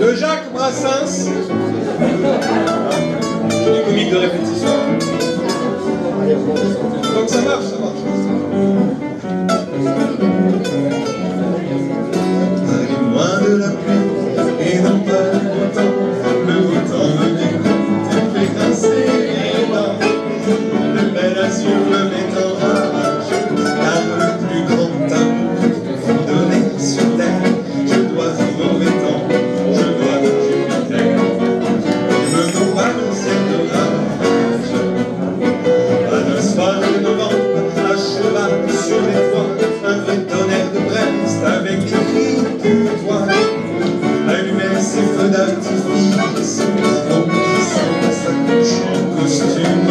De Jacques Brassens. C'est du comique de répétition. Donc ça marche, ça marche. Christian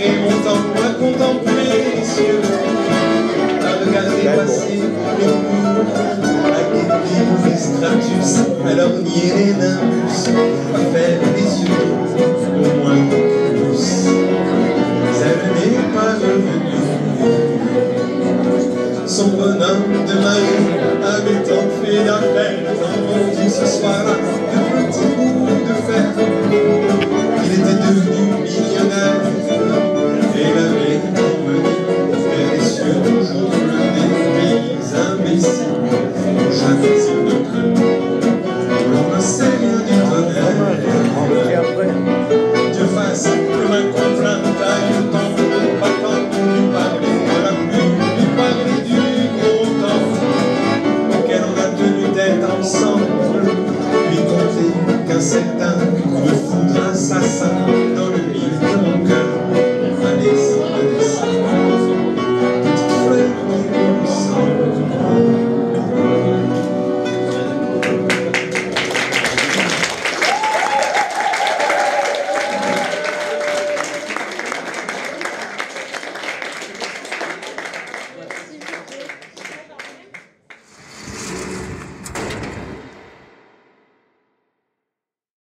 et mon temps à contempler les cieux, à regarder passer les cours, à guetter les stratus, à lorgner les nimbus, à faire des yeux au moins tous. Elle n'est pas revenue. Son bonhomme de maillot avait tant fait la d'appel, tant vendu ce soir-là.